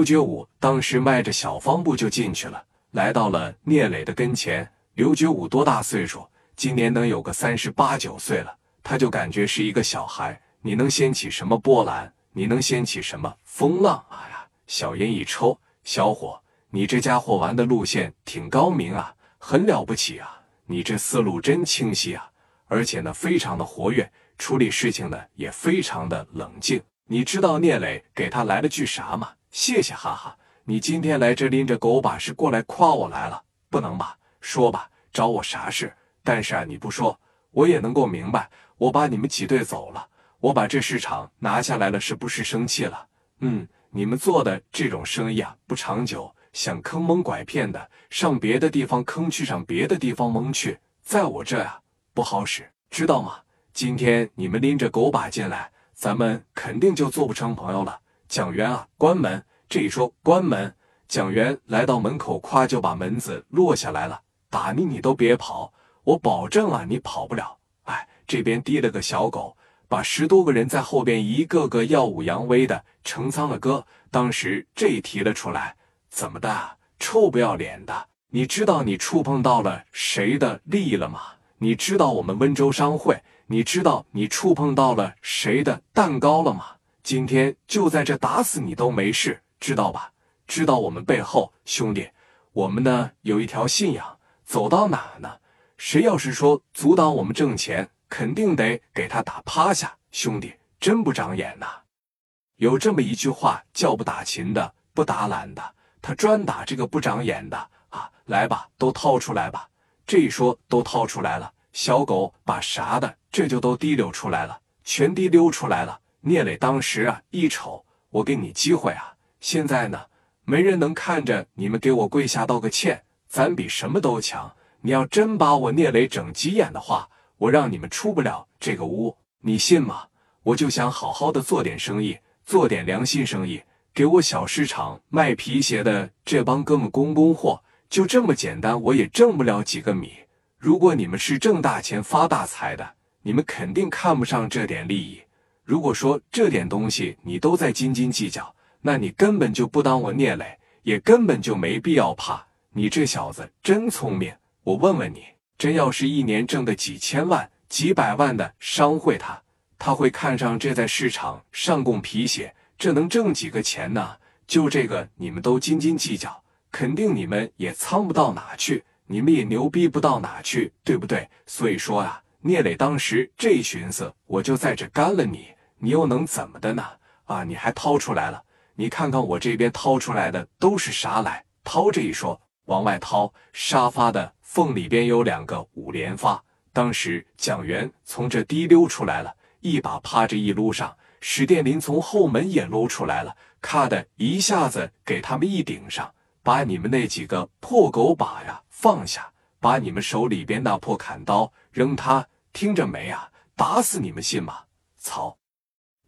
刘觉武当时迈着小方步就进去了，来到了聂磊的跟前。刘觉武多大岁数？今年能有个三十八九岁了，他就感觉是一个小孩。你能掀起什么波澜？你能掀起什么风浪啊呀？小烟一抽，小伙，你这家伙玩的路线挺高明啊，很了不起啊！你这思路真清晰啊，而且呢，非常的活跃，处理事情呢也非常的冷静。你知道聂磊给他来了句啥吗？谢谢，哈哈。你今天来这拎着狗把是过来夸我来了？不能吧？说吧，找我啥事？但是啊，你不说，我也能够明白。我把你们挤兑走了，我把这市场拿下来了，是不是生气了？嗯，你们做的这种生意啊，不长久，想坑蒙拐骗的，上别的地方坑去，上别的地方蒙去，在我这呀不好使，知道吗？今天你们拎着狗把进来。咱们肯定就做不成朋友了，蒋元啊，关门！这一说关门，蒋元来到门口，夸就把门子落下来了。打你，你都别跑，我保证啊，你跑不了。哎，这边提了个小狗，把十多个人在后边一个个耀武扬威的成仓了哥。当时这提了出来，怎么的？臭不要脸的！你知道你触碰到了谁的利益了吗？你知道我们温州商会？你知道你触碰到了谁的蛋糕了吗？今天就在这打死你都没事，知道吧？知道我们背后兄弟，我们呢有一条信仰，走到哪呢？谁要是说阻挡我们挣钱，肯定得给他打趴下。兄弟，真不长眼呐！有这么一句话叫不打勤的不打懒的，他专打这个不长眼的啊！来吧，都掏出来吧！这一说都掏出来了。小狗把啥的，这就都滴溜出来了，全滴溜出来了。聂磊当时啊，一瞅，我给你机会啊，现在呢，没人能看着你们给我跪下道个歉，咱比什么都强。你要真把我聂磊整急眼的话，我让你们出不了这个屋，你信吗？我就想好好的做点生意，做点良心生意，给我小市场卖皮鞋的这帮哥们供供货，就这么简单，我也挣不了几个米。如果你们是挣大钱发大财的，你们肯定看不上这点利益。如果说这点东西你都在斤斤计较，那你根本就不当我聂磊，也根本就没必要怕。你这小子真聪明，我问问你，真要是一年挣个几千万、几百万的商会，他他会看上这在市场上供皮鞋，这能挣几个钱呢？就这个你们都斤斤计较，肯定你们也仓不到哪去。你们也牛逼不到哪去，对不对？所以说啊，聂磊当时这寻思，我就在这干了你，你又能怎么的呢？啊，你还掏出来了，你看看我这边掏出来的都是啥来？掏这一说，往外掏，沙发的缝里边有两个五连发。当时蒋元从这滴溜出来了，一把趴着一撸上，史殿林从后门也撸出来了，咔的一下子给他们一顶上，把你们那几个破狗把呀！放下，把你们手里边那破砍刀扔他，听着没啊？打死你们信吗？操！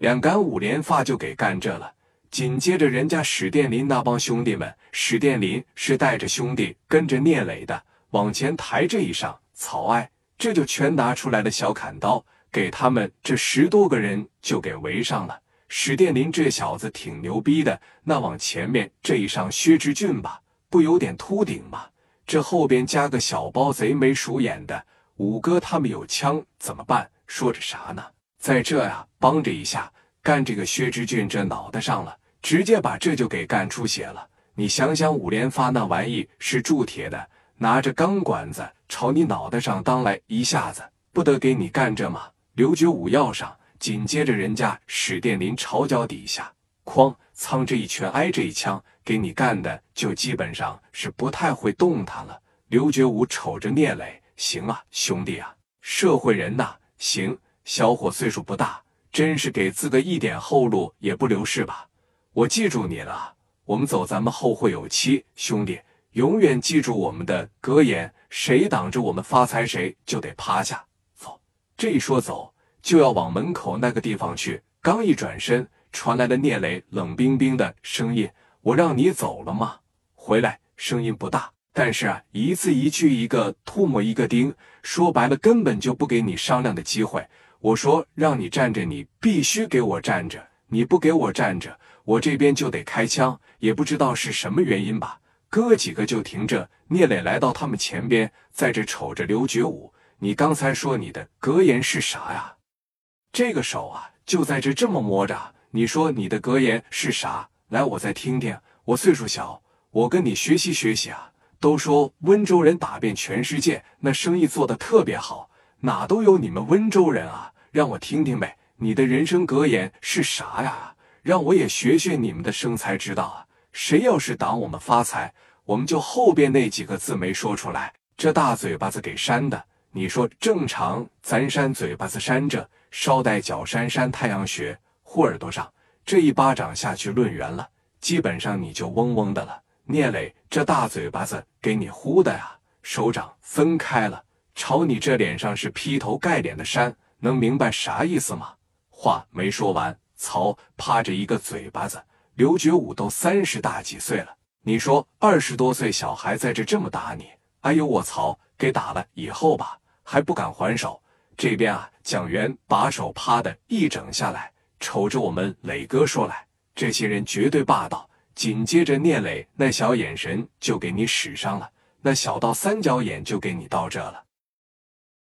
两杆五连发就给干这了。紧接着，人家史殿林那帮兄弟们，史殿林是带着兄弟跟着聂磊的，往前抬这一上，曹哀这就全拿出来了小砍刀，给他们这十多个人就给围上了。史殿林这小子挺牛逼的，那往前面这一上，薛之俊吧，不有点秃顶吗？这后边加个小包贼眉鼠眼的五哥，他们有枪怎么办？说着啥呢？在这呀，帮着一下，干这个薛之俊这脑袋上了，直接把这就给干出血了。你想想，五连发那玩意是铸铁的，拿着钢管子朝你脑袋上当来一下子，不得给你干这吗？刘觉武要上，紧接着人家史殿林朝脚底下，哐，苍这一拳挨这一枪。给你干的就基本上是不太会动弹了。刘觉武瞅着聂磊，行啊，兄弟啊，社会人呐，行。小伙岁数不大，真是给自个一点后路也不留是吧？我记住你了，我们走，咱们后会有期，兄弟，永远记住我们的格言：谁挡着我们发财，谁就得趴下。走，这一说走，就要往门口那个地方去。刚一转身，传来了聂磊冷冰冰的声音。我让你走了吗？回来，声音不大，但是啊，一字一句，一个唾沫一个钉，说白了，根本就不给你商量的机会。我说让你站着，你必须给我站着，你不给我站着，我这边就得开枪，也不知道是什么原因吧。哥几个就停着。聂磊来到他们前边，在这瞅着刘觉武。你刚才说你的格言是啥呀？这个手啊，就在这这么摸着。你说你的格言是啥？来，我再听听。我岁数小，我跟你学习学习啊。都说温州人打遍全世界，那生意做得特别好，哪都有你们温州人啊。让我听听呗，你的人生格言是啥呀？让我也学学你们的生财之道啊！谁要是挡我们发财，我们就后边那几个字没说出来，这大嘴巴子给扇的。你说正常，咱扇嘴巴子扇着，捎带脚扇扇太阳穴、护耳朵上，这一巴掌下去论圆了，基本上你就嗡嗡的了。聂磊，这大嘴巴子给你呼的呀，手掌分开了，朝你这脸上是劈头盖脸的扇，能明白啥意思吗？话没说完，曹趴着一个嘴巴子。刘觉武都三十大几岁了，你说二十多岁小孩在这这么打你，哎呦我操！给打了以后吧，还不敢还手。这边啊，蒋元把手趴的一整下来，瞅着我们磊哥说来，这些人绝对霸道。紧接着聂磊那小眼神就给你使上了，那小到三角眼就给你到这了。